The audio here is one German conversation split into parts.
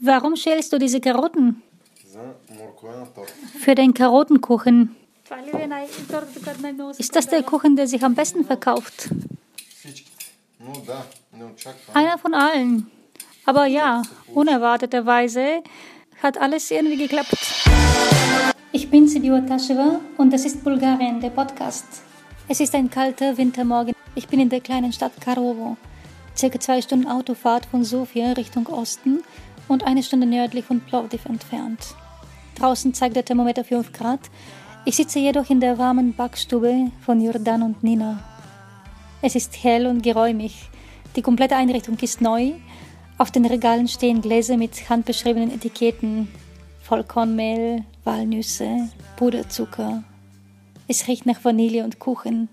Warum schälst du diese Karotten? Für den Karottenkuchen. Ist das der Kuchen, der sich am besten verkauft? Einer von allen. Aber ja, unerwarteterweise hat alles irgendwie geklappt. Ich bin Sibiwa Tasheva und das ist Bulgarien, der Podcast. Es ist ein kalter Wintermorgen. Ich bin in der kleinen Stadt Karovo. Circa zwei Stunden Autofahrt von Sofia Richtung Osten und eine Stunde nördlich von Plovdiv entfernt. Draußen zeigt der Thermometer 5 Grad. Ich sitze jedoch in der warmen Backstube von Jordan und Nina. Es ist hell und geräumig. Die komplette Einrichtung ist neu. Auf den Regalen stehen Gläser mit handbeschriebenen Etiketten. Vollkornmehl, Walnüsse, Puderzucker. Es riecht nach Vanille und Kuchen.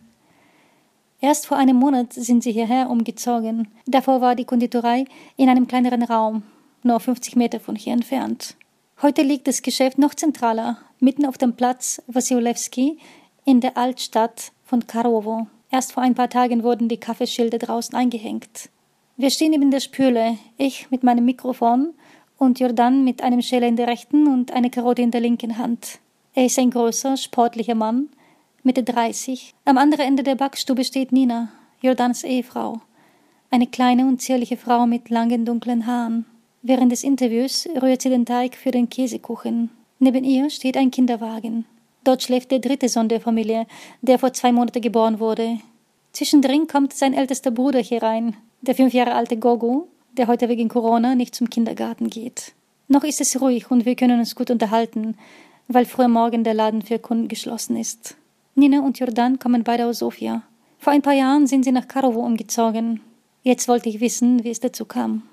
Erst vor einem Monat sind sie hierher umgezogen. Davor war die Konditorei in einem kleineren Raum, nur 50 Meter von hier entfernt. Heute liegt das Geschäft noch zentraler, mitten auf dem Platz Wasilewski in der Altstadt von Karowo. Erst vor ein paar Tagen wurden die Kaffeeschilder draußen eingehängt. Wir stehen neben der Spüle, ich mit meinem Mikrofon und Jordan mit einem Schäler in der rechten und einer Karotte in der linken Hand. Er ist ein großer, sportlicher Mann, Mitte 30. Am anderen Ende der Backstube steht Nina, Jordans Ehefrau. Eine kleine und zierliche Frau mit langen dunklen Haaren. Während des Interviews rührt sie den Teig für den Käsekuchen. Neben ihr steht ein Kinderwagen. Dort schläft der dritte Sohn der Familie, der vor zwei Monaten geboren wurde. Zwischendrin kommt sein ältester Bruder hier rein, der fünf Jahre alte Gogo, der heute wegen Corona nicht zum Kindergarten geht. Noch ist es ruhig und wir können uns gut unterhalten, weil früher morgen der Laden für Kunden geschlossen ist. Nina und Jordan kommen beide aus Sofia. Vor ein paar Jahren sind sie nach Karowo umgezogen. Jetzt wollte ich wissen, wie es dazu kam.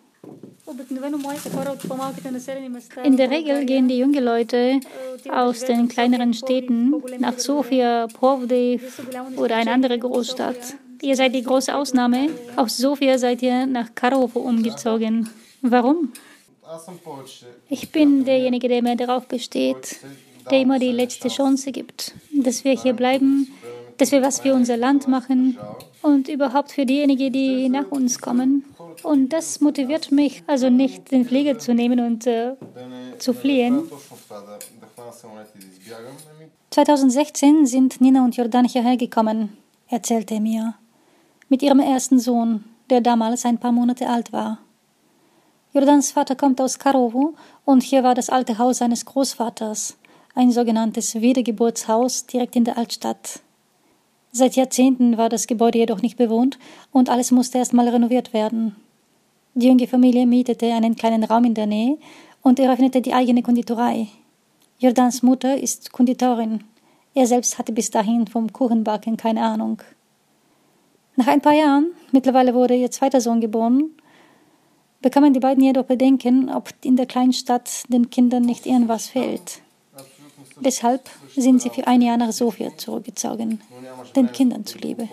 In der Regel gehen die jungen Leute aus den kleineren Städten nach Sofia, Plovdiv oder eine andere Großstadt. Ihr seid die große Ausnahme. Aus Sofia seid ihr nach Karowo umgezogen. Warum? Ich bin derjenige, der mehr darauf besteht, der immer die letzte Chance gibt, dass wir hier bleiben, dass wir was für unser Land machen und überhaupt für diejenigen, die nach uns kommen. Und das motiviert mich, also nicht den Flieger zu nehmen und äh, zu fliehen. 2016 sind Nina und Jordan hierher gekommen, erzählte er mir, mit ihrem ersten Sohn, der damals ein paar Monate alt war. Jordans Vater kommt aus Karowo und hier war das alte Haus seines Großvaters ein sogenanntes Wiedergeburtshaus direkt in der Altstadt. Seit Jahrzehnten war das Gebäude jedoch nicht bewohnt und alles musste erstmal renoviert werden. Die junge Familie mietete einen kleinen Raum in der Nähe und eröffnete die eigene Konditorei. Jordans Mutter ist Konditorin. Er selbst hatte bis dahin vom Kuchenbacken keine Ahnung. Nach ein paar Jahren, mittlerweile wurde ihr zweiter Sohn geboren, bekamen die beiden jedoch Bedenken, ob in der Kleinstadt den Kindern nicht irgendwas fehlt. Deshalb sind sie für ein Jahr nach Sofia zurückgezogen, den Kindern zuliebe.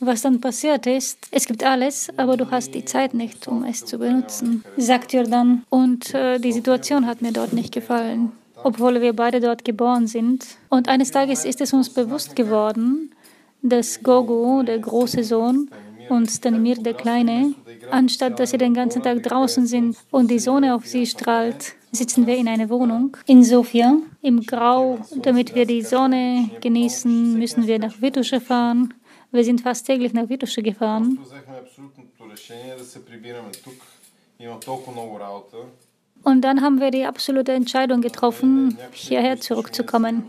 Was dann passiert ist, es gibt alles, aber du hast die Zeit nicht, um es zu benutzen, sagt Jordan. Und äh, die Situation hat mir dort nicht gefallen, obwohl wir beide dort geboren sind. Und eines Tages ist es uns bewusst geworden, dass Gogo, der große Sohn, und Stanimir, der Kleine, anstatt dass sie den ganzen Tag draußen sind und die Sonne auf sie strahlt, sitzen wir in einer Wohnung in Sofia im Grau. Damit wir die Sonne genießen, müssen wir nach Vitusche fahren. Wir sind fast täglich nach Vitusche gefahren. Und dann haben wir die absolute Entscheidung getroffen, hierher zurückzukommen.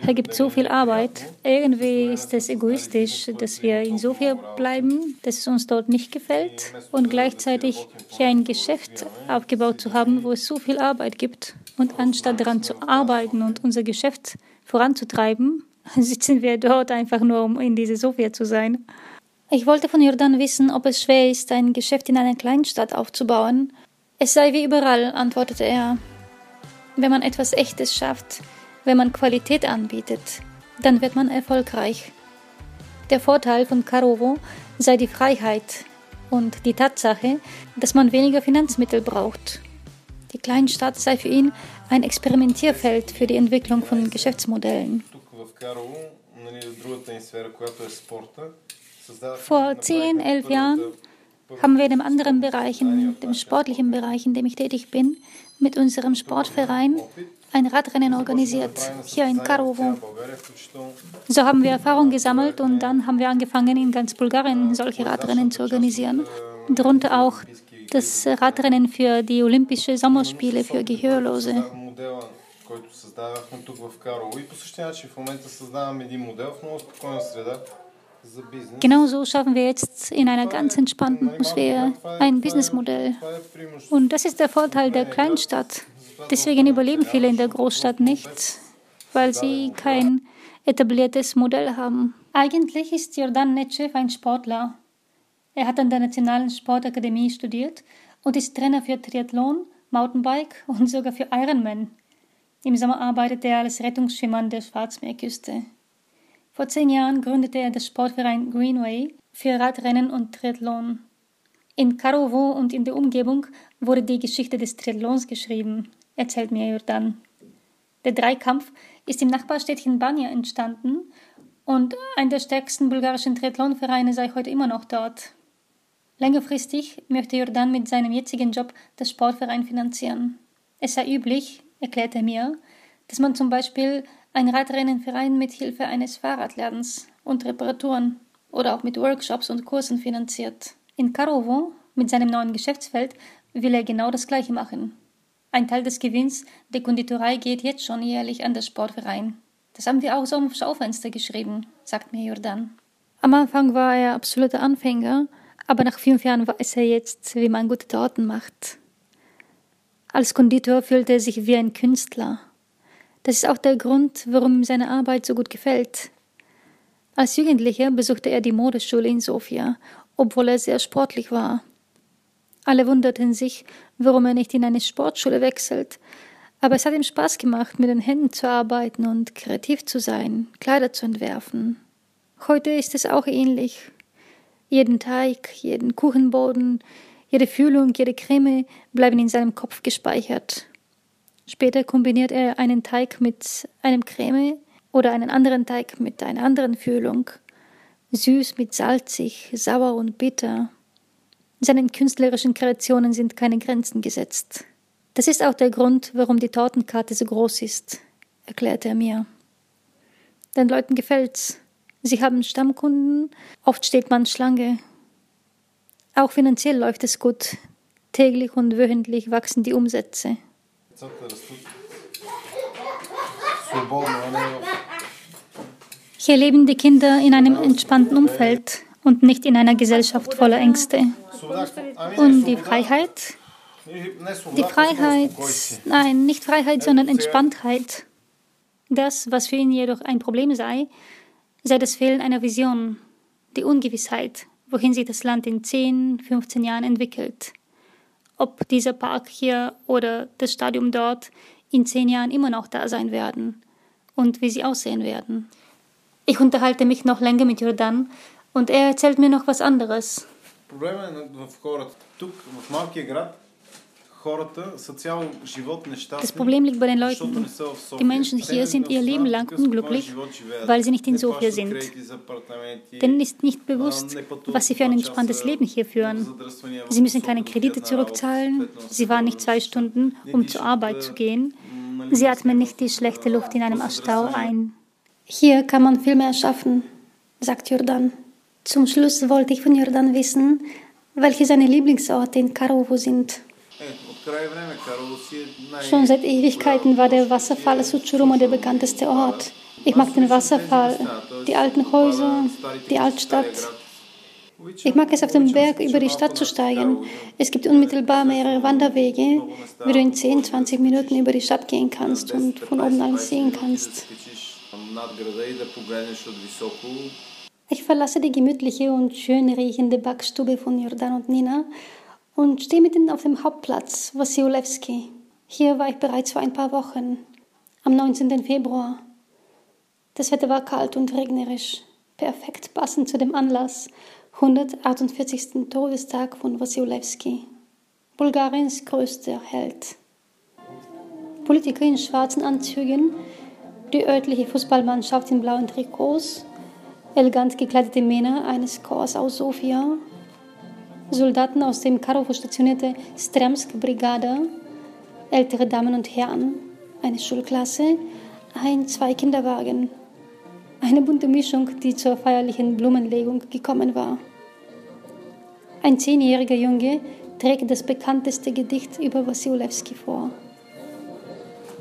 Es gibt so viel Arbeit. Irgendwie ist es egoistisch, dass wir in Sofia bleiben, dass es uns dort nicht gefällt und gleichzeitig hier ein Geschäft aufgebaut zu haben, wo es so viel Arbeit gibt. Und anstatt daran zu arbeiten und unser Geschäft voranzutreiben, sitzen wir dort einfach nur, um in diese Sofia zu sein. Ich wollte von Jordan wissen, ob es schwer ist, ein Geschäft in einer Kleinstadt aufzubauen es sei wie überall, antwortete er. Wenn man etwas Echtes schafft, wenn man Qualität anbietet, dann wird man erfolgreich. Der Vorteil von Karovo sei die Freiheit und die Tatsache, dass man weniger Finanzmittel braucht. Die Kleinstadt sei für ihn ein Experimentierfeld für die Entwicklung von Geschäftsmodellen. Vor 10, 11 Jahren haben wir in einem anderen Bereich, in dem sportlichen Bereich, in dem ich tätig bin, mit unserem Sportverein ein Radrennen organisiert, hier in Karovo. So haben wir Erfahrung gesammelt und dann haben wir angefangen, in ganz Bulgarien solche Radrennen zu organisieren. Darunter auch das Radrennen für die Olympischen Sommerspiele für Gehörlose. Genauso schaffen wir jetzt in einer ganz entspannten Atmosphäre ein Businessmodell. Und das ist der Vorteil der Kleinstadt. Deswegen überleben viele in der Großstadt nicht, weil sie kein etabliertes Modell haben. Eigentlich ist Jordan Netschew ein Sportler. Er hat an der Nationalen Sportakademie studiert und ist Trainer für Triathlon, Mountainbike und sogar für Ironman. Im Sommer arbeitet er als Rettungsschwimmer an der Schwarzmeerküste. Vor zehn Jahren gründete er das Sportverein Greenway für Radrennen und Triathlon. In Karovo und in der Umgebung wurde die Geschichte des Triathlons geschrieben, erzählt mir Jordan. Der Dreikampf ist im Nachbarstädtchen Banja entstanden und ein der stärksten bulgarischen Triathlonvereine sei heute immer noch dort. Längerfristig möchte Jordan mit seinem jetzigen Job das Sportverein finanzieren. Es sei üblich, erklärt er mir, dass man zum Beispiel ein Radrennenverein mit Hilfe eines Fahrradladens und Reparaturen oder auch mit Workshops und Kursen finanziert. In Karovo, mit seinem neuen Geschäftsfeld, will er genau das Gleiche machen. Ein Teil des Gewinns der Konditorei geht jetzt schon jährlich an das Sportverein. Das haben wir auch so am Schaufenster geschrieben, sagt mir Jordan. Am Anfang war er absoluter Anfänger, aber nach fünf Jahren weiß er jetzt, wie man gute Torten macht. Als Konditor fühlt er sich wie ein Künstler. Das ist auch der Grund, warum ihm seine Arbeit so gut gefällt. Als Jugendlicher besuchte er die Modeschule in Sofia, obwohl er sehr sportlich war. Alle wunderten sich, warum er nicht in eine Sportschule wechselt, aber es hat ihm Spaß gemacht, mit den Händen zu arbeiten und kreativ zu sein, Kleider zu entwerfen. Heute ist es auch ähnlich. Jeden Teig, jeden Kuchenboden, jede Fühlung, jede Creme bleiben in seinem Kopf gespeichert. Später kombiniert er einen Teig mit einem Creme oder einen anderen Teig mit einer anderen Fühlung. Süß mit salzig, sauer und bitter. Seinen künstlerischen Kreationen sind keine Grenzen gesetzt. Das ist auch der Grund, warum die Tortenkarte so groß ist, erklärte er mir. Den Leuten gefällt's. Sie haben Stammkunden, oft steht man Schlange. Auch finanziell läuft es gut. Täglich und wöchentlich wachsen die Umsätze. Hier leben die Kinder in einem entspannten Umfeld und nicht in einer Gesellschaft voller Ängste. Und die Freiheit? Die Freiheit, nein, nicht Freiheit, sondern Entspanntheit. Das, was für ihn jedoch ein Problem sei, sei das Fehlen einer Vision, die Ungewissheit, wohin sich das Land in 10, 15 Jahren entwickelt ob dieser Park hier oder das Stadion dort in zehn Jahren immer noch da sein werden und wie sie aussehen werden. Ich unterhalte mich noch länger mit Jordan und er erzählt mir noch was anderes. Das Problem liegt bei den Leuten. Die Menschen hier sind ihr Leben lang unglücklich, weil sie nicht in Sofia sind. Denen ist nicht bewusst, was sie für ein entspanntes Leben hier führen. Sie müssen keine Kredite zurückzahlen, sie waren nicht zwei Stunden, um zur Arbeit zu gehen, sie atmen nicht die schlechte Luft in einem Astau ein. Hier kann man viel mehr schaffen, sagt Jordan. Zum Schluss wollte ich von Jordan wissen, welche seine Lieblingsorte in Karovo sind. Schon seit Ewigkeiten war der Wasserfall Suchuruma der bekannteste Ort. Ich mag den Wasserfall, die alten Häuser, die Altstadt. Ich mag es, auf dem Berg über die Stadt zu steigen. Es gibt unmittelbar mehrere Wanderwege, wie du in 10, 20 Minuten über die Stadt gehen kannst und von oben alles sehen kannst. Ich verlasse die gemütliche und schön riechende Backstube von Jordan und Nina und stehe mitten auf dem Hauptplatz Wasilewski. Hier war ich bereits vor ein paar Wochen, am 19. Februar. Das Wetter war kalt und regnerisch, perfekt passend zu dem Anlass, 148. Todestag von Wasilewski, Bulgariens größter Held. Politiker in schwarzen Anzügen, die örtliche Fußballmannschaft in blauen Trikots, elegant gekleidete Männer eines Chors aus Sofia Soldaten aus dem Karowo stationierte Stremsk-Brigade, ältere Damen und Herren, eine Schulklasse, ein, zwei Kinderwagen. Eine bunte Mischung, die zur feierlichen Blumenlegung gekommen war. Ein zehnjähriger Junge trägt das bekannteste Gedicht über Wasilewski vor.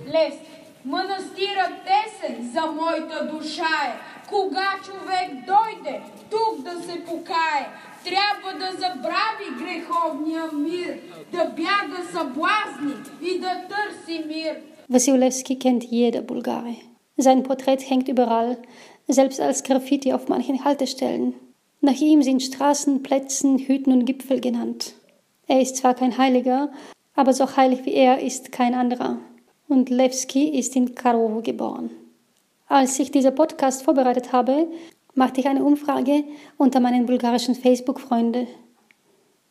Lest. Mănăstirea tesen za mojta duša je, kuga čovek dojde, трябва да забрави греховния мир, да бяга съблазни и да търси мир. Wasilewski kennt jeder Bulgare. Sein Porträt hängt überall, selbst als Graffiti auf manchen Haltestellen. Nach ihm sind Straßen, Plätzen, Hütten und Gipfel genannt. Er ist zwar kein Heiliger, aber so heilig wie er ist kein anderer. Und Lewski ist in Karowo geboren. Als ich diesen Podcast vorbereitet habe, machte ich eine Umfrage unter meinen bulgarischen Facebook-Freunden.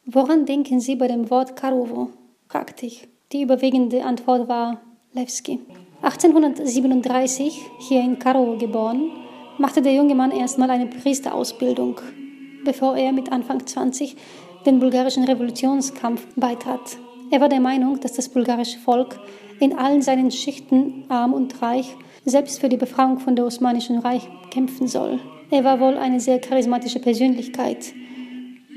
Woran denken Sie bei dem Wort Karowo? fragte ich. Die überwiegende Antwort war Lewski. 1837, hier in Karowo geboren, machte der junge Mann erstmal eine Priesterausbildung, bevor er mit Anfang 20 den bulgarischen Revolutionskampf beitrat. Er war der Meinung, dass das bulgarische Volk in allen seinen Schichten, arm und reich, selbst für die Befreiung von der Osmanischen Reich kämpfen soll. Er war wohl eine sehr charismatische Persönlichkeit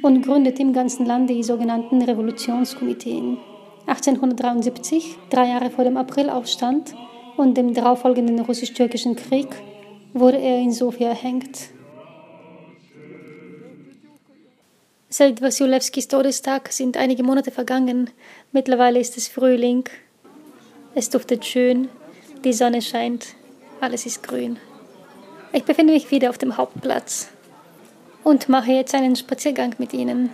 und gründete im ganzen Land die sogenannten Revolutionskomiteen. 1873, drei Jahre vor dem Aprilaufstand und dem darauffolgenden russisch-türkischen Krieg, wurde er in Sofia erhängt. Seit Wasilewskis Todestag sind einige Monate vergangen. Mittlerweile ist es Frühling. Es duftet schön, die Sonne scheint, alles ist grün. Ich befinde mich wieder auf dem Hauptplatz und mache jetzt einen Spaziergang mit Ihnen.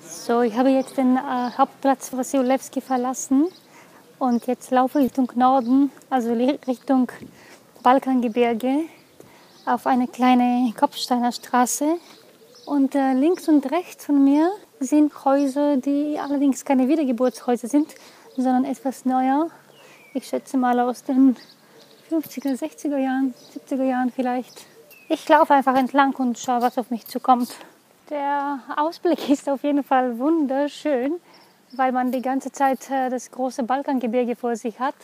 So, ich habe jetzt den äh, Hauptplatz Wasilewski verlassen und jetzt laufe ich Richtung Norden, also Richtung Balkangebirge auf eine kleine Kopfsteiner Straße. Und äh, links und rechts von mir sind Häuser, die allerdings keine Wiedergeburtshäuser sind, sondern etwas neuer. Ich schätze mal aus den 50er, 60er Jahren, 70er Jahren vielleicht. Ich laufe einfach entlang und schaue, was auf mich zukommt. Der Ausblick ist auf jeden Fall wunderschön, weil man die ganze Zeit äh, das große Balkangebirge vor sich hat.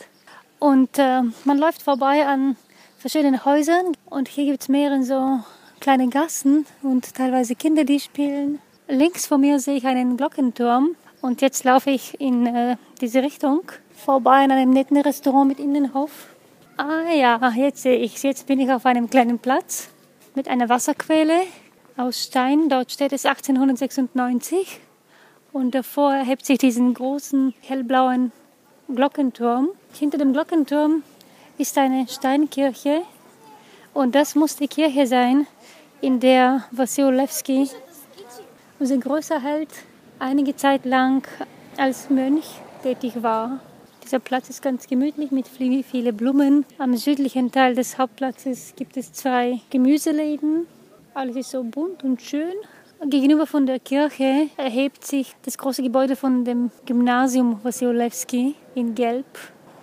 Und äh, man läuft vorbei an verschiedenen Häusern und hier gibt es mehrere so kleine Gassen und teilweise Kinder, die spielen. Links von mir sehe ich einen Glockenturm und jetzt laufe ich in äh, diese Richtung vorbei an einem netten Restaurant mit Innenhof. Ah ja, jetzt sehe ich Jetzt bin ich auf einem kleinen Platz mit einer Wasserquelle aus Stein. Dort steht es 1896 und davor erhebt sich diesen großen hellblauen Glockenturm. Hinter dem Glockenturm ist eine Steinkirche und das muss die Kirche sein, in der Wasilewski, unser größer Held, einige Zeit lang als Mönch tätig war. Dieser Platz ist ganz gemütlich mit vielen Blumen. Am südlichen Teil des Hauptplatzes gibt es zwei Gemüseläden. Alles ist so bunt und schön. Gegenüber von der Kirche erhebt sich das große Gebäude von dem Gymnasium Wasilewski in Gelb.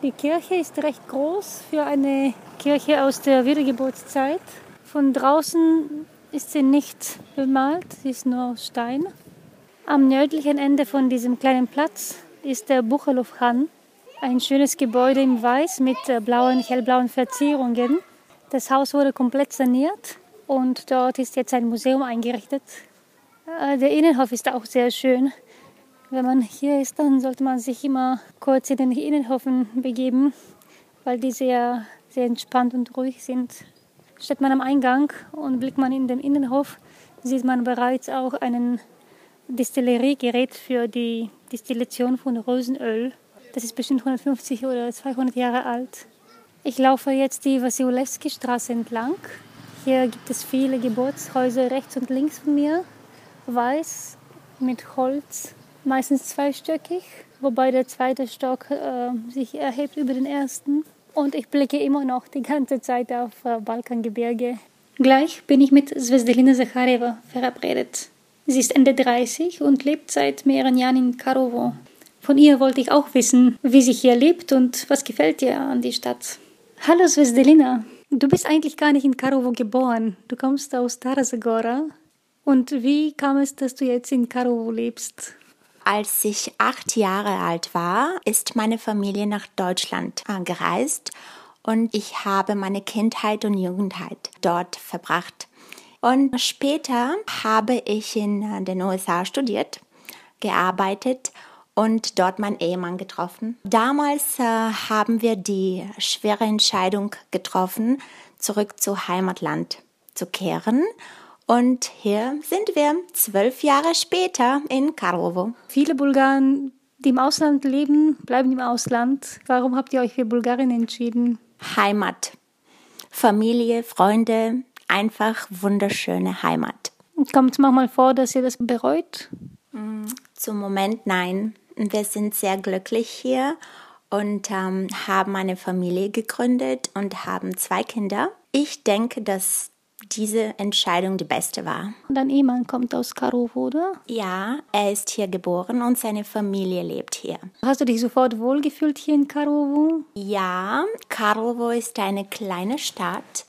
Die Kirche ist recht groß für eine Kirche aus der Wiedergeburtszeit. Von draußen ist sie nicht bemalt, sie ist nur Stein. Am nördlichen Ende von diesem kleinen Platz ist der Buchelow-Khan, ein schönes Gebäude in Weiß mit äh, blauen, hellblauen Verzierungen. Das Haus wurde komplett saniert und dort ist jetzt ein Museum eingerichtet. Äh, der Innenhof ist auch sehr schön. Wenn man hier ist, dann sollte man sich immer kurz in den Innenhofen begeben, weil die sehr, sehr entspannt und ruhig sind. Steht man am Eingang und blickt man in den Innenhof, sieht man bereits auch ein Distilleriegerät für die Distillation von Rosenöl. Das ist bestimmt 150 oder 200 Jahre alt. Ich laufe jetzt die Wasilewski-Straße entlang. Hier gibt es viele Geburtshäuser rechts und links von mir, weiß mit Holz meistens zweistöckig, wobei der zweite Stock äh, sich erhebt über den ersten. Und ich blicke immer noch die ganze Zeit auf äh, Balkangebirge. Gleich bin ich mit Svesdelina Zachareva verabredet. Sie ist Ende 30 und lebt seit mehreren Jahren in Karowo. Von ihr wollte ich auch wissen, wie sie hier lebt und was gefällt ihr an die Stadt. Hallo Svesdelina, du bist eigentlich gar nicht in Karowo geboren. Du kommst aus Tarazagora. Und wie kam es, dass du jetzt in Karowo lebst? Als ich acht Jahre alt war, ist meine Familie nach Deutschland gereist und ich habe meine Kindheit und Jugendheit dort verbracht. Und später habe ich in den USA studiert, gearbeitet und dort meinen Ehemann getroffen. Damals äh, haben wir die schwere Entscheidung getroffen, zurück zu Heimatland zu kehren. Und hier sind wir zwölf Jahre später in Karlovo. Viele Bulgaren, die im Ausland leben, bleiben im Ausland. Warum habt ihr euch für Bulgarien entschieden? Heimat. Familie, Freunde, einfach wunderschöne Heimat. Kommt es manchmal vor, dass ihr das bereut? Zum Moment nein. Wir sind sehr glücklich hier und ähm, haben eine Familie gegründet und haben zwei Kinder. Ich denke, dass diese Entscheidung die beste war. Und dein Ehemann kommt aus Karowo, oder? Ja, er ist hier geboren und seine Familie lebt hier. Hast du dich sofort wohlgefühlt hier in Karowo? Ja, Karlovo ist eine kleine Stadt,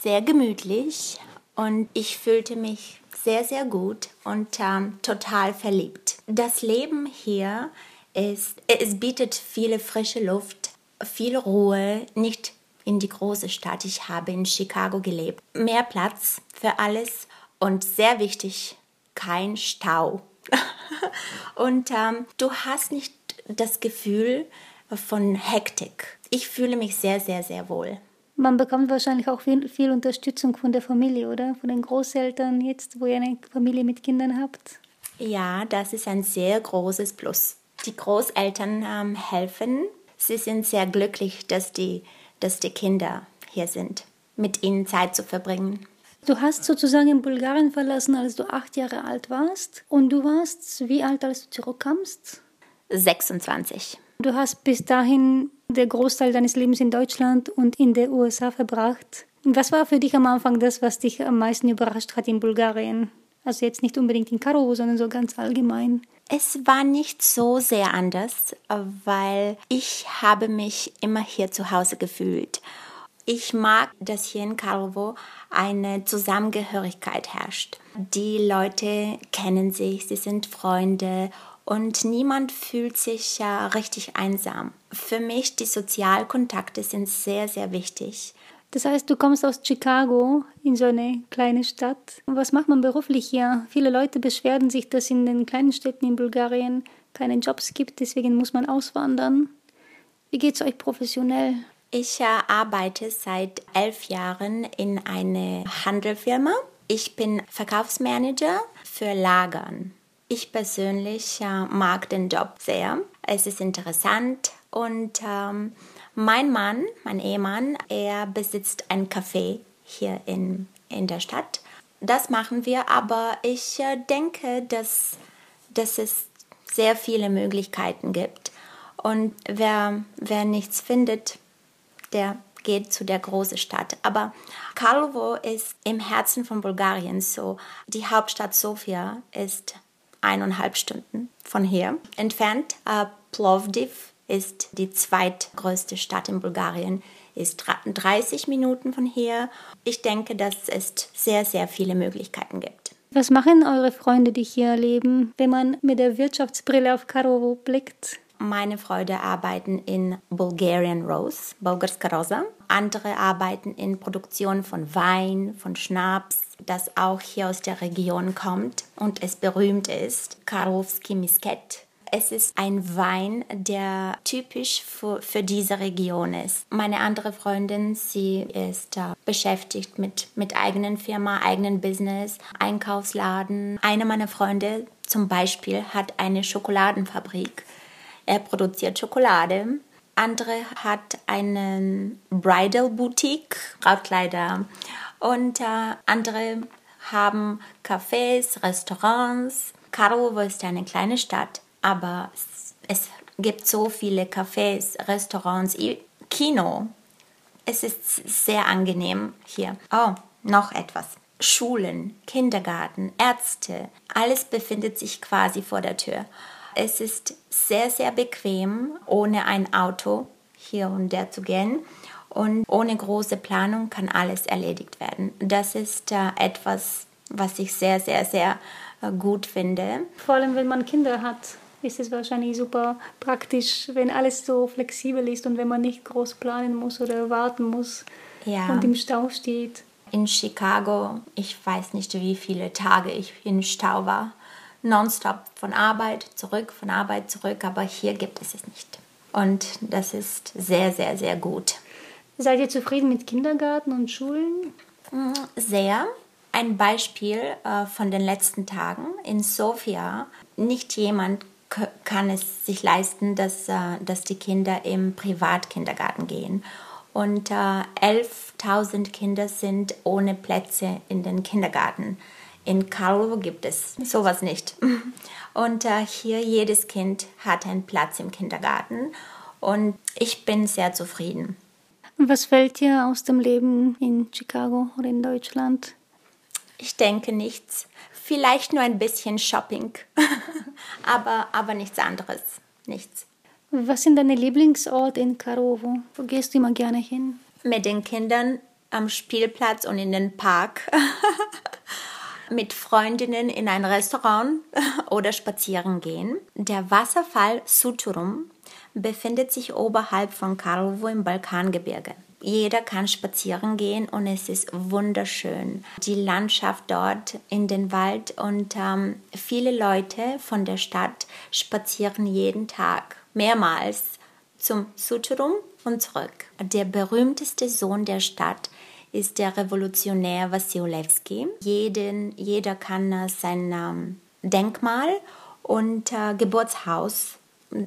sehr gemütlich und ich fühlte mich sehr, sehr gut und ähm, total verliebt. Das Leben hier ist, es bietet viele frische Luft, viel Ruhe, nicht in die große Stadt. Ich habe in Chicago gelebt. Mehr Platz für alles und sehr wichtig, kein Stau. und ähm, du hast nicht das Gefühl von Hektik. Ich fühle mich sehr, sehr, sehr wohl. Man bekommt wahrscheinlich auch viel, viel Unterstützung von der Familie, oder? Von den Großeltern jetzt, wo ihr eine Familie mit Kindern habt. Ja, das ist ein sehr großes Plus. Die Großeltern ähm, helfen. Sie sind sehr glücklich, dass die, dass die Kinder hier sind, mit ihnen Zeit zu verbringen. Du hast sozusagen Bulgarien verlassen, als du acht Jahre alt warst. Und du warst wie alt, als du zurückkamst? 26. Du hast bis dahin den Großteil deines Lebens in Deutschland und in den USA verbracht. Was war für dich am Anfang das, was dich am meisten überrascht hat in Bulgarien? Also jetzt nicht unbedingt in Karowo, sondern so ganz allgemein. Es war nicht so sehr anders, weil ich habe mich immer hier zu Hause gefühlt. Ich mag, dass hier in Karlovo eine Zusammengehörigkeit herrscht. Die Leute kennen sich, sie sind Freunde und niemand fühlt sich ja richtig einsam. Für mich die Sozialkontakte sind sehr, sehr wichtig. Das heißt, du kommst aus Chicago in so eine kleine Stadt. Was macht man beruflich hier? Viele Leute beschweren sich, dass in den kleinen Städten in Bulgarien keine Jobs gibt, deswegen muss man auswandern. Wie geht es euch professionell? Ich äh, arbeite seit elf Jahren in einer Handelfirma. Ich bin Verkaufsmanager für Lagern. Ich persönlich äh, mag den Job sehr. Es ist interessant und ähm, mein Mann, mein Ehemann, er besitzt ein Café hier in, in der Stadt. Das machen wir, aber ich äh, denke, dass, dass es sehr viele Möglichkeiten gibt. Und wer, wer nichts findet, der geht zu der großen Stadt. Aber Karlovo ist im Herzen von Bulgarien so. Die Hauptstadt Sofia ist eineinhalb Stunden von hier entfernt. Äh, Plovdiv ist die zweitgrößte Stadt in Bulgarien, ist 30 Minuten von hier. Ich denke, dass es sehr, sehr viele Möglichkeiten gibt. Was machen eure Freunde, die hier leben, wenn man mit der Wirtschaftsbrille auf Karovo blickt? Meine Freunde arbeiten in Bulgarian Rose, Bulgarska Rosa. Andere arbeiten in Produktion von Wein, von Schnaps, das auch hier aus der Region kommt und es berühmt ist. Karlovski Misket. Es ist ein Wein, der typisch für, für diese Region ist. Meine andere Freundin, sie ist äh, beschäftigt mit, mit eigenen Firma, eigenen Business, Einkaufsladen. Eine meiner Freunde zum Beispiel hat eine Schokoladenfabrik. Er produziert Schokolade. Andere hat einen Bridal Boutique, Brautkleider. Und äh, andere haben Cafés, Restaurants. Karlovo ist eine kleine Stadt, aber es, es gibt so viele Cafés, Restaurants, Kino. Es ist sehr angenehm hier. Oh, noch etwas. Schulen, Kindergarten, Ärzte, alles befindet sich quasi vor der Tür. Es ist sehr, sehr bequem, ohne ein Auto hier und der zu gehen. Und ohne große Planung kann alles erledigt werden. Das ist äh, etwas, was ich sehr, sehr, sehr äh, gut finde. Vor allem, wenn man Kinder hat, ist es wahrscheinlich super praktisch, wenn alles so flexibel ist und wenn man nicht groß planen muss oder warten muss Ja. und im Stau steht. In Chicago, ich weiß nicht, wie viele Tage ich im Stau war. Nonstop von Arbeit zurück, von Arbeit zurück, aber hier gibt es es nicht. Und das ist sehr, sehr, sehr gut. Seid ihr zufrieden mit Kindergarten und Schulen? Sehr. Ein Beispiel äh, von den letzten Tagen. In Sofia, nicht jemand kann es sich leisten, dass, äh, dass die Kinder im Privatkindergarten gehen. Und äh, 11.000 Kinder sind ohne Plätze in den Kindergarten. In Karlovo gibt es sowas nicht. Und äh, hier jedes Kind hat einen Platz im Kindergarten. Und ich bin sehr zufrieden. Und was fällt dir aus dem Leben in Chicago oder in Deutschland? Ich denke nichts. Vielleicht nur ein bisschen Shopping. aber, aber nichts anderes. Nichts. Was sind deine Lieblingsorte in Karowo? Wo gehst du immer gerne hin? Mit den Kindern am Spielplatz und in den Park. Mit Freundinnen in ein Restaurant oder spazieren gehen. Der Wasserfall Suturum befindet sich oberhalb von Karlovo im Balkangebirge. Jeder kann spazieren gehen und es ist wunderschön. Die Landschaft dort in den Wald und ähm, viele Leute von der Stadt spazieren jeden Tag mehrmals zum Suturum und zurück. Der berühmteste Sohn der Stadt ist der Revolutionär Wassilewski. Jeden, jeder kann äh, sein ähm, Denkmal und äh, Geburtshaus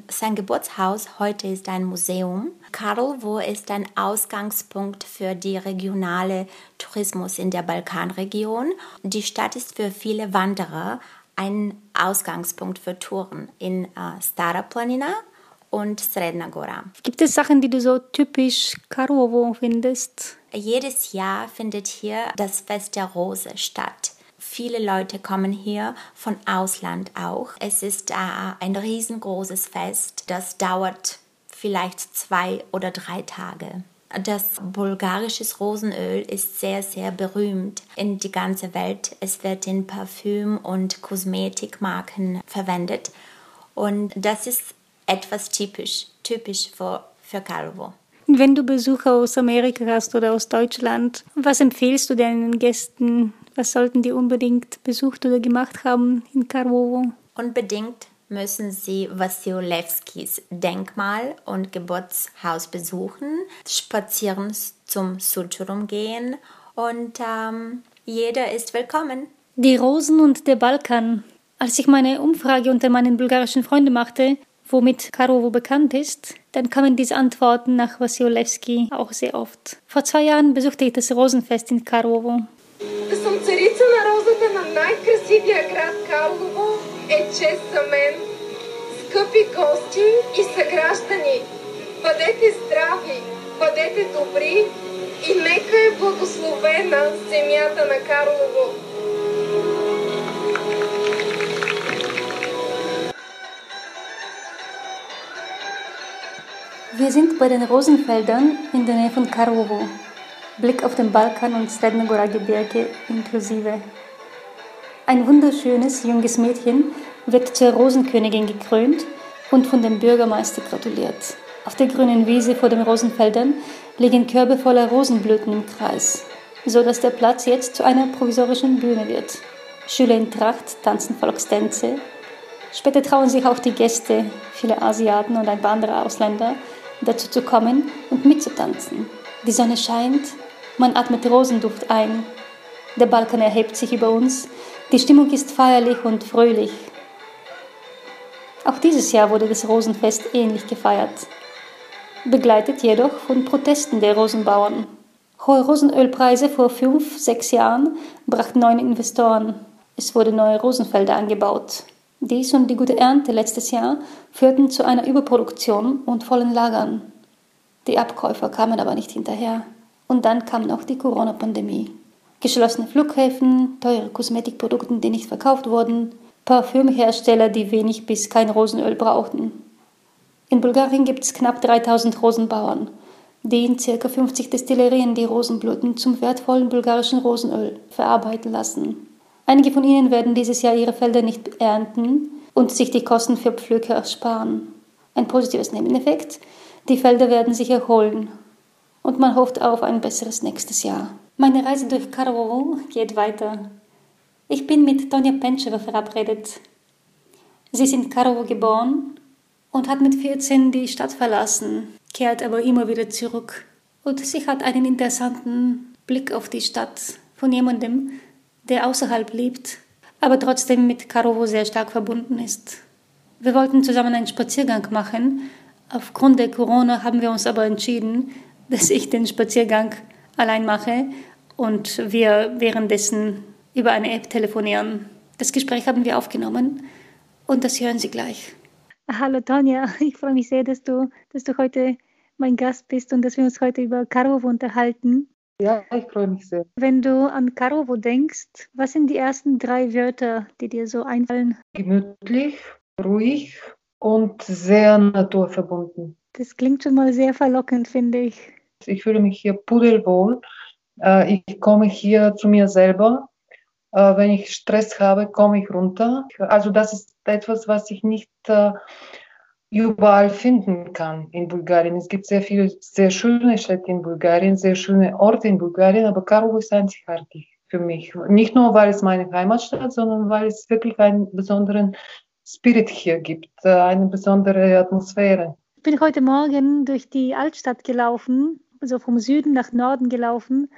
sein Geburtshaus heute ist ein Museum. Karlovo ist ein Ausgangspunkt für die regionale Tourismus in der Balkanregion. Die Stadt ist für viele Wanderer ein Ausgangspunkt für Touren in äh, Stara Planina und Sredna Gora. Gibt es Sachen, die du so typisch Karowo findest? Jedes Jahr findet hier das Fest der Rose statt. Viele Leute kommen hier von Ausland auch. Es ist äh, ein riesengroßes Fest. Das dauert vielleicht zwei oder drei Tage. Das bulgarische Rosenöl ist sehr, sehr berühmt in die ganze Welt. Es wird in Parfüm- und Kosmetikmarken verwendet. Und das ist etwas typisch, typisch für, für Karlovo. Wenn du Besucher aus Amerika hast oder aus Deutschland, was empfehlst du deinen Gästen? Was sollten die unbedingt besucht oder gemacht haben in Karlovo? Unbedingt müssen Sie Wassilewskis Denkmal und Geburtshaus besuchen, spazieren zum Suturum gehen und ähm, jeder ist willkommen. Die Rosen und der Balkan. Als ich meine Umfrage unter meinen bulgarischen Freunden machte, womit Karowo bekannt ist, dann kamen diese Antworten nach Wassilewski auch sehr oft. Vor zwei Jahren besuchte ich das Rosenfest in Karowo. Съм царица на розата на най-красивия град Карлово е чест за мен. Скъпи гости и съграждани, бъдете здрави, бъдете добри и нека е благословена земята на Карлово. Wir sind bei den Rosenfeldern in der Nähe von Karlovo. Blick auf den Balkan und Srednogora Gebirge inklusive. Ein wunderschönes junges Mädchen wird zur Rosenkönigin gekrönt und von dem Bürgermeister gratuliert. Auf der grünen Wiese vor den Rosenfeldern liegen Körbe voller Rosenblüten im Kreis, so dass der Platz jetzt zu einer provisorischen Bühne wird. Schüler in Tracht tanzen Volkstänze. Später trauen sich auch die Gäste, viele Asiaten und ein paar andere Ausländer, dazu zu kommen und mitzutanzen. Die Sonne scheint, man atmet Rosenduft ein. Der Balkan erhebt sich über uns, die Stimmung ist feierlich und fröhlich. Auch dieses Jahr wurde das Rosenfest ähnlich gefeiert, begleitet jedoch von Protesten der Rosenbauern. Hohe Rosenölpreise vor fünf, sechs Jahren brachten neuen Investoren. Es wurden neue Rosenfelder angebaut. Dies und die gute Ernte letztes Jahr führten zu einer Überproduktion und vollen Lagern. Die Abkäufer kamen aber nicht hinterher. Und dann kam noch die Corona-Pandemie. Geschlossene Flughäfen, teure Kosmetikprodukte, die nicht verkauft wurden, Parfümhersteller, die wenig bis kein Rosenöl brauchten. In Bulgarien gibt es knapp 3000 Rosenbauern, die in ca. 50 Destillerien die Rosenblüten zum wertvollen bulgarischen Rosenöl verarbeiten lassen. Einige von ihnen werden dieses Jahr ihre Felder nicht ernten und sich die Kosten für Pflücke ersparen. Ein positives Nebeneffekt, die Felder werden sich erholen und man hofft auf ein besseres nächstes Jahr. Meine Reise durch Karlovo geht weiter. Ich bin mit Tonja Penschewa verabredet. Sie ist in Karlovo geboren und hat mit 14 die Stadt verlassen, kehrt aber immer wieder zurück. Und sie hat einen interessanten Blick auf die Stadt von jemandem, der außerhalb lebt, aber trotzdem mit Karowo sehr stark verbunden ist. Wir wollten zusammen einen Spaziergang machen. Aufgrund der Corona haben wir uns aber entschieden, dass ich den Spaziergang allein mache und wir währenddessen über eine App telefonieren. Das Gespräch haben wir aufgenommen und das hören Sie gleich. Hallo Tonja, ich freue mich sehr, dass du, dass du heute mein Gast bist und dass wir uns heute über Karowo unterhalten. Ja, ich freue mich sehr. Wenn du an Karowo denkst, was sind die ersten drei Wörter, die dir so einfallen? Gemütlich, ruhig und sehr naturverbunden. Das klingt schon mal sehr verlockend, finde ich. Ich fühle mich hier pudelwohl. Äh, ich komme hier zu mir selber. Äh, wenn ich Stress habe, komme ich runter. Also das ist etwas, was ich nicht äh, überall finden kann in Bulgarien. Es gibt sehr viele sehr schöne Städte in Bulgarien, sehr schöne Orte in Bulgarien, aber Karlovo ist einzigartig für mich. Nicht nur, weil es meine Heimatstadt, sondern weil es wirklich einen besonderen Spirit hier gibt, eine besondere Atmosphäre. Ich bin heute Morgen durch die Altstadt gelaufen, so vom Süden nach Norden gelaufen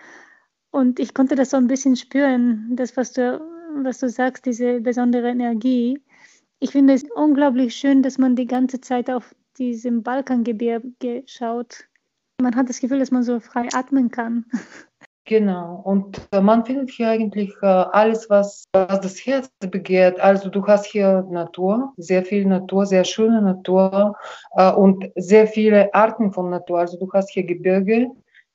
und ich konnte das so ein bisschen spüren, das, was du, was du sagst, diese besondere Energie. Ich finde es unglaublich schön, dass man die ganze Zeit auf diesem Balkangebirge schaut. Man hat das Gefühl, dass man so frei atmen kann. Genau, und äh, man findet hier eigentlich äh, alles, was, was das Herz begehrt. Also du hast hier Natur, sehr viel Natur, sehr schöne Natur äh, und sehr viele Arten von Natur. Also du hast hier Gebirge.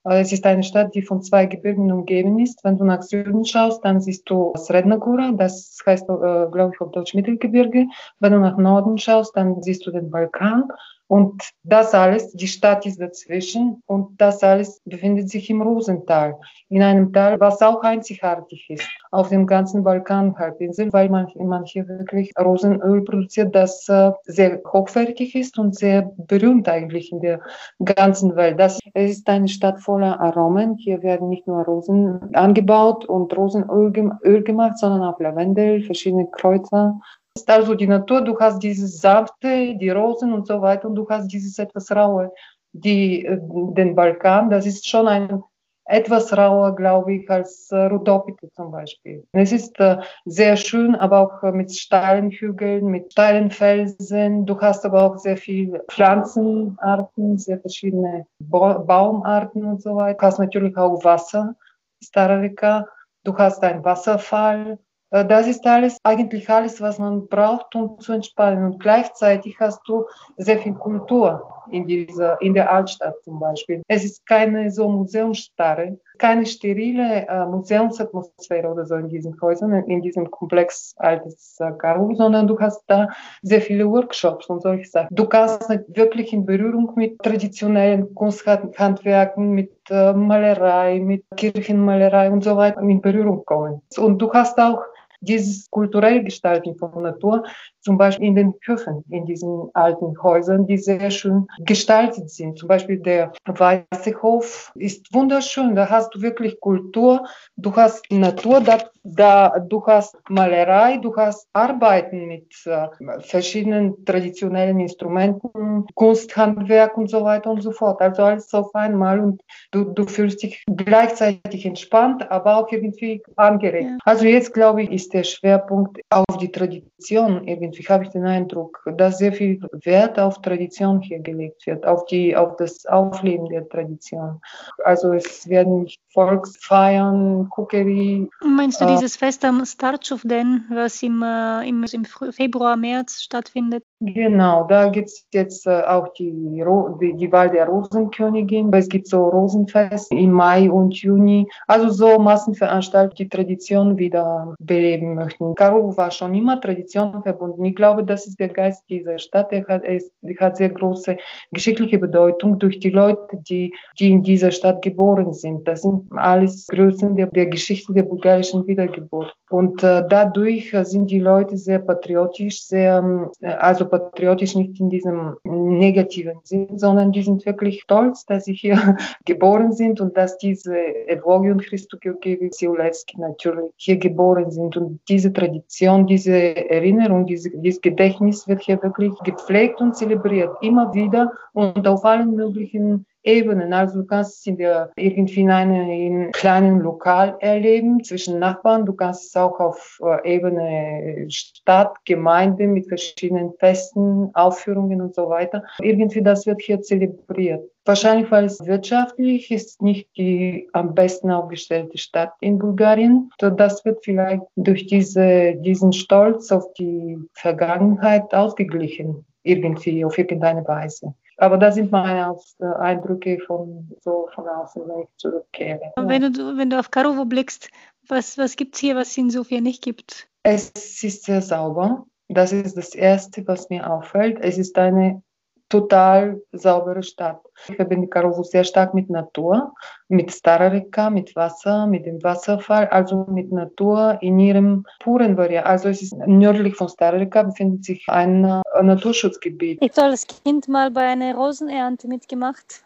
Es ist eine Stadt, die von zwei Gebirgen umgeben ist. Wenn du nach Süden schaust, dann siehst du Sredna Gora, das heißt, glaube ich, auf Deutsch Mittelgebirge. Wenn du nach Norden schaust, dann siehst du den Balkan. Und das alles, die Stadt ist dazwischen und das alles befindet sich im Rosental, in einem Tal, was auch einzigartig ist auf dem ganzen Balkanhalbinsel, weil man, man hier wirklich Rosenöl produziert, das äh, sehr hochwertig ist und sehr berühmt eigentlich in der ganzen Welt. Das es ist eine Stadt voller Aromen. Hier werden nicht nur Rosen angebaut und Rosenöl Öl gemacht, sondern auch Lavendel, verschiedene Kräuter also die Natur, du hast dieses Sanfte, die Rosen und so weiter und du hast dieses etwas Raue. Die, den Balkan, das ist schon ein etwas rauer, glaube ich, als äh, Rudopite zum Beispiel. Es ist sehr schön, aber auch mit steilen Hügeln, mit steilen Felsen. Du hast aber auch sehr viele Pflanzenarten, sehr verschiedene ba Baumarten und so weiter. Du hast natürlich auch Wasser, Stararika. Du hast einen Wasserfall. Äh, das ist alles, eigentlich alles, was man braucht, um zu entspannen. Und gleichzeitig hast du sehr viel Kultur in dieser, in der Altstadt zum Beispiel. Es ist keine so Museumsstarre, keine sterile äh, Museumsatmosphäre oder so in diesen Häusern, in diesem Komplex altes äh, Karo, sondern du hast da sehr viele Workshops und solche Sachen. Du kannst wirklich in Berührung mit traditionellen Kunsthandwerken, mit äh, Malerei, mit Kirchenmalerei und so weiter in Berührung kommen. Und du hast auch dieses kulturelle Gestalten von Natur, zum Beispiel in den Höfen, in diesen alten Häusern, die sehr schön gestaltet sind. Zum Beispiel der Weiße Hof ist wunderschön. Da hast du wirklich Kultur, du hast Natur, da, da du hast Malerei, du hast Arbeiten mit äh, verschiedenen traditionellen Instrumenten, Kunsthandwerk und so weiter und so fort. Also alles auf einmal und du, du fühlst dich gleichzeitig entspannt, aber auch irgendwie angeregt. Ja. Also jetzt glaube ich, ist der Schwerpunkt auf die Tradition irgendwie, habe ich den Eindruck, dass sehr viel Wert auf Tradition hier gelegt wird, auf, die, auf das Aufleben der Tradition. Also es werden nicht Volksfeiern, Cookery. Meinst du äh, dieses Fest am Startschuh denn, was im, äh, im, im Februar, März stattfindet? Genau, da gibt es jetzt äh, auch die, die, die, Wahl der Rosenkönigin. Es gibt so Rosenfest im Mai und Juni. Also so Massenveranstaltungen, die Tradition wieder beleben möchten. Karo war schon immer Tradition verbunden, Ich glaube, das ist der Geist dieser Stadt. Er hat, er, ist, er hat sehr große geschichtliche Bedeutung durch die Leute, die, die in dieser Stadt geboren sind. Das sind alles Größen der, der Geschichte der bulgarischen Wiedergeburt. Und äh, dadurch sind die Leute sehr patriotisch, sehr, äh, also patriotisch nicht in diesem negativen Sinn, sondern die sind wirklich stolz, dass sie hier geboren sind und dass diese Evogi und Christo Georgievich Siulewski natürlich hier geboren sind. Und diese Tradition, diese Erinnerung, diese, dieses Gedächtnis wird hier wirklich gepflegt und zelebriert, immer wieder und auf allen möglichen Ebenen. Also du kannst es in der, irgendwie in einem kleinen Lokal erleben zwischen Nachbarn. Du kannst es auch auf äh, Ebene Stadt, Gemeinde mit verschiedenen Festen, Aufführungen und so weiter. Irgendwie das wird hier zelebriert. Wahrscheinlich, weil es wirtschaftlich ist nicht die am besten aufgestellte Stadt in Bulgarien. So, das wird vielleicht durch diese, diesen Stolz auf die Vergangenheit ausgeglichen. Irgendwie, auf irgendeine Weise. Aber das sind meine Eindrücke von, so von außen, wenn ich zurückkehre. Wenn du, wenn du auf Karovo blickst, was, was gibt es hier, was es in Sofia nicht gibt? Es ist sehr sauber. Das ist das Erste, was mir auffällt. Es ist eine total saubere Stadt. Ich verbinde Karovo sehr stark mit Natur, mit Starareka, mit Wasser, mit dem Wasserfall, also mit Natur in ihrem puren Variant. Also es ist nördlich von Starareka befindet sich ein äh, Naturschutzgebiet. Ich habe als Kind mal bei einer Rosenernte mitgemacht.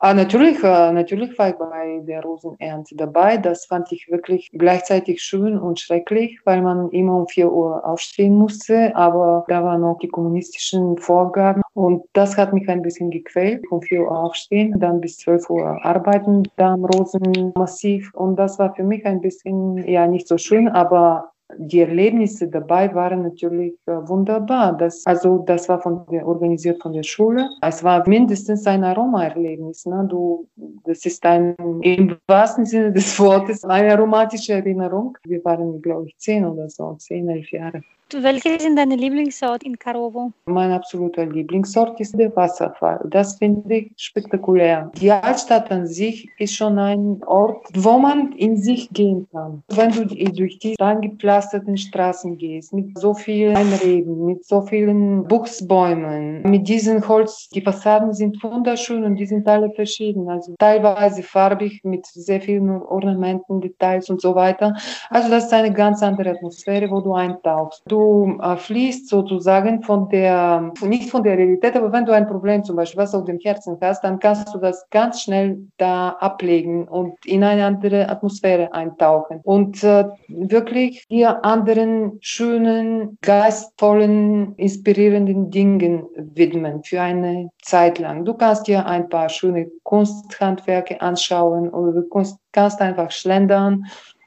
Ah, natürlich, äh, natürlich war ich bei der Rosenernte dabei. Das fand ich wirklich gleichzeitig schön und schrecklich, weil man immer um 4 Uhr aufstehen musste. Aber da waren noch die kommunistischen Vorgaben und das hat mich ein bisschen gequält. Um 4 Uhr aufstehen, dann bis 12 Uhr arbeiten, da am Rosenmassiv. Und das war für mich ein bisschen, ja, nicht so schön, aber die Erlebnisse dabei waren natürlich äh, wunderbar. Das, also das war von der, organisiert von der Schule. Es war mindestens ein Aromaerlebnis. Ne? Du, das ist ein im wahrsten Sinne des Wortes eine aromatische Erinnerung. Wir waren, glaube ich, zehn oder so, zehn, elf Jahre. Welche sind deine Lieblingsort in Karovo? Mein absoluter Lieblingsort ist der Wasserfall. Das finde ich spektakulär. Die Altstadt an sich ist schon ein Ort, wo man in sich gehen kann. Wenn du durch die angepflasterten Straßen gehst, mit so vielen Reben, mit so vielen Buchsbäumen, mit diesen Holz, die Fassaden sind wunderschön und die sind alle verschieden. Also teilweise farbig mit sehr vielen Ornamenten, Details und so weiter. Also das ist eine ganz andere Atmosphäre, wo du eintauchst. Du äh, fließt sozusagen von der, nicht von der Realität, aber wenn du ein Problem zum Beispiel, was auf dem Herzen hast, dann kannst du das ganz schnell da ablegen und in eine andere Atmosphäre eintauchen und äh, wirklich dir anderen schönen, geistvollen, inspirierenden Dingen widmen für eine Zeit lang. Du kannst dir ein paar schöne Kunsthandwerke anschauen oder du kannst einfach schlendern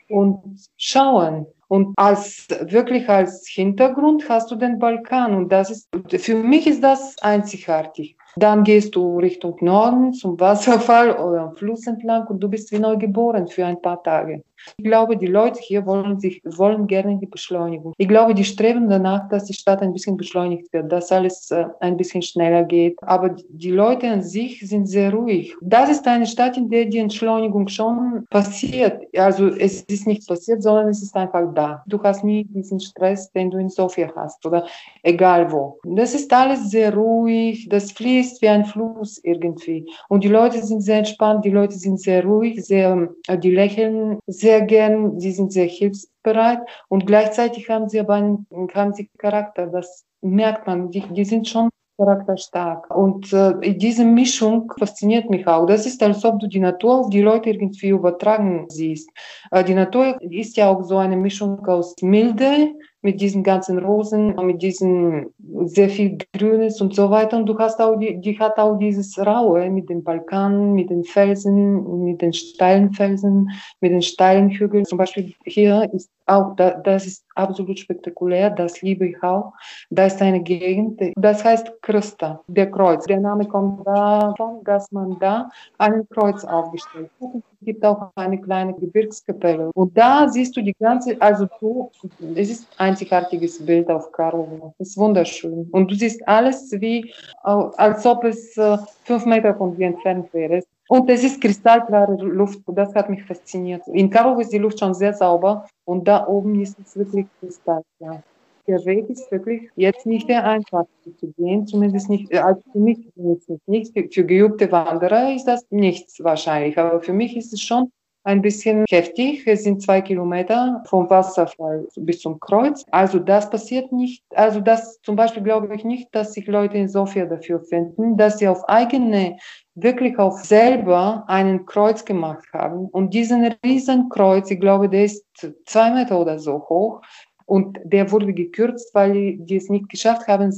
und schauen, und als, wirklich als Hintergrund hast du den Balkan. Und das ist, für mich ist das einzigartig. Dann gehst du Richtung Norden zum Wasserfall oder am Fluss entlang und du bist wie neu geboren für ein paar Tage. Ich glaube, die Leute hier wollen sich, wollen gerne die Beschleunigung. Ich glaube, die streben danach, dass die Stadt ein bisschen beschleunigt wird, dass alles äh, ein bisschen schneller geht. Aber die Leute an sich sind sehr ruhig. Das ist eine Stadt, in der die Entschleunigung schon passiert. Also es ist nicht passiert, sondern es ist einfach da. Du hast nie diesen Stress, den du in Sofia hast oder egal wo. Das ist alles sehr ruhig. Das fließt wie ein Fluss irgendwie. Und die Leute sind sehr entspannt, die Leute sind sehr ruhig, sehr, äh, die lächeln sehr gern, sie sind sehr hilfsbereit und gleichzeitig haben sie aber einen, haben sie Charakter. Das merkt man, die, die sind schon charakterstark. Und äh, diese Mischung fasziniert mich auch. Das ist, als ob du die Natur auf die Leute irgendwie übertragen siehst. Äh, die Natur ist ja auch so eine Mischung aus Milde, mit diesen ganzen Rosen, mit diesen sehr viel Grünes und so weiter. Und du hast auch, die, die hat auch dieses Raue mit den Balkan, mit den Felsen, mit den steilen Felsen, mit den steilen Hügeln. Zum Beispiel hier ist auch, da, das ist absolut spektakulär, das liebe ich auch. Da ist eine Gegend, das heißt Christa, der Kreuz. Der Name kommt davon, dass man da ein Kreuz aufgestellt hat. Es gibt auch eine kleine Gebirgskapelle. Und da siehst du die ganze, also du, es ist ein einzigartiges Bild auf Karlovo. Es ist wunderschön. Und du siehst alles wie, als ob es äh, fünf Meter von dir entfernt wäre. Und es ist kristallklare Luft. Das hat mich fasziniert. In Karlovo ist die Luft schon sehr sauber und da oben ist es wirklich kristallklar. Der Weg ist wirklich jetzt nicht der einfachste zu gehen, zumindest nicht, also für mich nicht. Für geübte Wanderer ist das nichts wahrscheinlich, aber für mich ist es schon ein bisschen heftig. Es sind zwei Kilometer vom Wasserfall bis zum Kreuz. Also das passiert nicht. Also das zum Beispiel glaube ich nicht, dass sich Leute in Sofia dafür finden, dass sie auf eigene, wirklich auf selber einen Kreuz gemacht haben. Und diesen riesen Kreuz, ich glaube, der ist zwei Meter oder so hoch. Und der wurde gekürzt, weil die es nicht geschafft haben,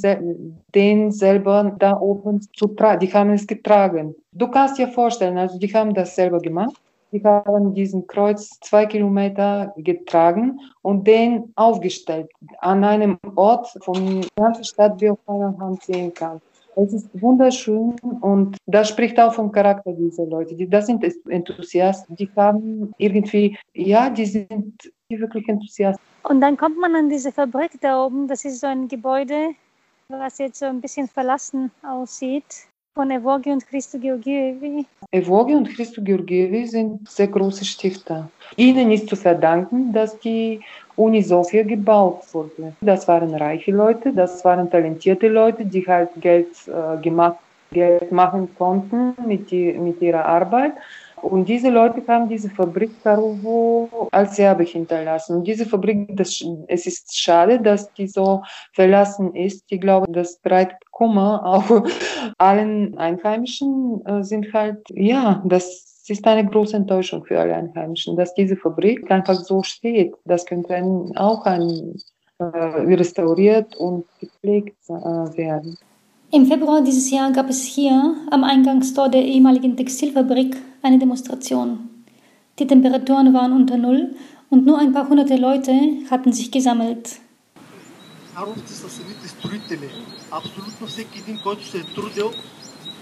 den selber da oben zu tragen. Die haben es getragen. Du kannst dir vorstellen, also die haben das selber gemacht. Die haben diesen Kreuz zwei Kilometer getragen und den aufgestellt an einem Ort von der ganzen Stadt, wie auf einer Hand sehen kann. Es ist wunderschön und das spricht auch vom Charakter dieser Leute. Die, das sind Enthusiasten, die haben irgendwie, ja, die sind wirklich Enthusiasten. Und dann kommt man an diese Fabrik da oben. Das ist so ein Gebäude, was jetzt so ein bisschen verlassen aussieht von Evogi und Christo Georgievi. Evogi und Christo Georgievi sind sehr große Stifter. Ihnen ist zu verdanken, dass die Uni Sofia gebaut wurde. Das waren reiche Leute, das waren talentierte Leute, die halt Geld äh, gemacht, Geld machen konnten mit, die, mit ihrer Arbeit. Und diese Leute haben diese Fabrik Karovo als Erbe hinterlassen. Und diese Fabrik, das, es ist schade, dass die so verlassen ist. Ich glaube, das bereitet Kummer auch allen Einheimischen äh, sind halt, ja, das ist eine große Enttäuschung für alle Einheimischen, dass diese Fabrik einfach so steht. Das könnte auch ein, äh, restauriert und gepflegt äh, werden. Im Februar dieses Jahr gab es hier am Eingangstor der ehemaligen Textilfabrik eine Demonstration. Die Temperaturen waren unter Null und nur ein paar hunderte Leute hatten sich gesammelt. Харовци са самите строители. Абсолютно всеки един, който се е трудил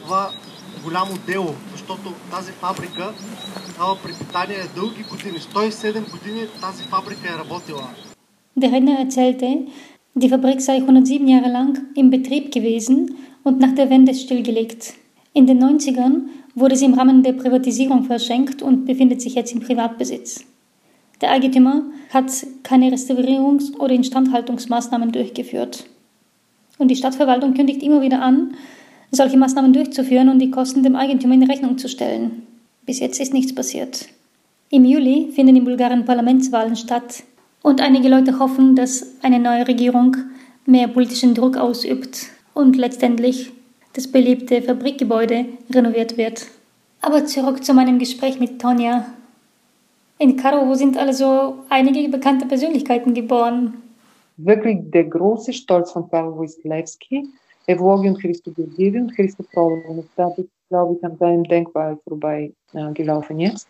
това голямо дело, защото тази фабрика дава препитание дълги години. 107 години тази фабрика е работила. Der Redner erzählte, die Fabrik sei 107 Jahre lang im Betrieb gewesen und nach der Wende stillgelegt. In den 90ern wurde sie im Rahmen der Privatisierung verschenkt und befindet sich jetzt im Privatbesitz. Der Eigentümer hat keine Restaurierungs- oder Instandhaltungsmaßnahmen durchgeführt. Und die Stadtverwaltung kündigt immer wieder an, solche Maßnahmen durchzuführen und die Kosten dem Eigentümer in Rechnung zu stellen. Bis jetzt ist nichts passiert. Im Juli finden in Bulgarien Parlamentswahlen statt. Und einige Leute hoffen, dass eine neue Regierung mehr politischen Druck ausübt und letztendlich das beliebte Fabrikgebäude renoviert wird. Aber zurück zu meinem Gespräch mit Tonja. In Karowo sind also einige bekannte Persönlichkeiten geboren. Wirklich der große Stolz von Karowo ist Levski, Evogi und Christo Georgievi und Christo Prolov. Da bin ich, glaube ich, an deinem Denkmal vorbei äh, gelaufen jetzt.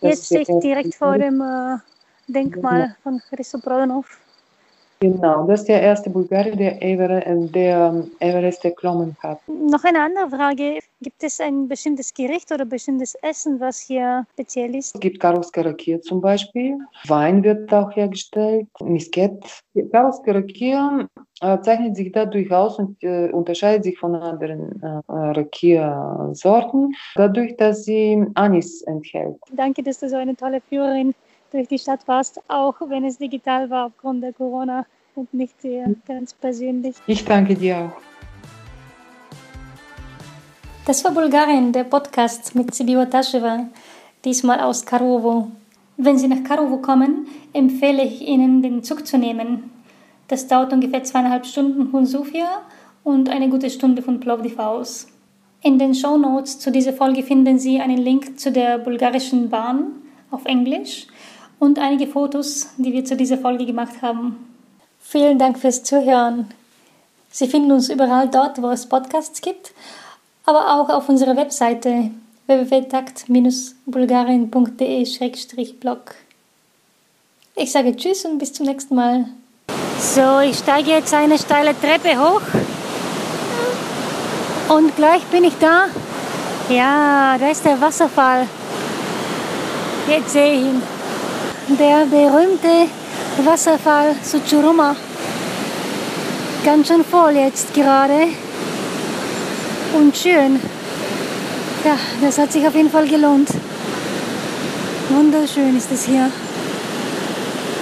Jetzt stehe ich direkt vor dem äh, Denkmal von Christo Prolov. Genau, das ist der erste Bulgarier, der, Ever, der Everest erklommen hat. Noch eine andere Frage. Gibt es ein bestimmtes Gericht oder bestimmtes Essen, was hier speziell ist? Es gibt Karolska Rakia zum Beispiel. Wein wird auch hergestellt. Misket. Karolska Rakia äh, zeichnet sich dadurch aus und äh, unterscheidet sich von anderen äh, Rakia-Sorten, dadurch, dass sie Anis enthält. Danke, dass du so eine tolle Führerin durch die Stadt warst, auch wenn es digital war aufgrund der Corona und nicht ganz persönlich. Ich danke dir auch. Das war Bulgarien, der Podcast mit Sibiwa Tascheva, diesmal aus Karovo. Wenn Sie nach Karovo kommen, empfehle ich Ihnen, den Zug zu nehmen. Das dauert ungefähr zweieinhalb Stunden von Sofia und eine gute Stunde von Plovdiv aus. In den Show Notes zu dieser Folge finden Sie einen Link zu der bulgarischen Bahn auf Englisch und einige Fotos, die wir zu dieser Folge gemacht haben. Vielen Dank fürs Zuhören. Sie finden uns überall dort, wo es Podcasts gibt, aber auch auf unserer Webseite www.takt-bulgarien.de-blog. Ich sage Tschüss und bis zum nächsten Mal. So, ich steige jetzt eine steile Treppe hoch und gleich bin ich da. Ja, da ist der Wasserfall. Jetzt sehe ich ihn der berühmte Wasserfall Suchuruma. Ganz schön voll jetzt gerade. Und schön. Ja, das hat sich auf jeden Fall gelohnt. Wunderschön ist es hier.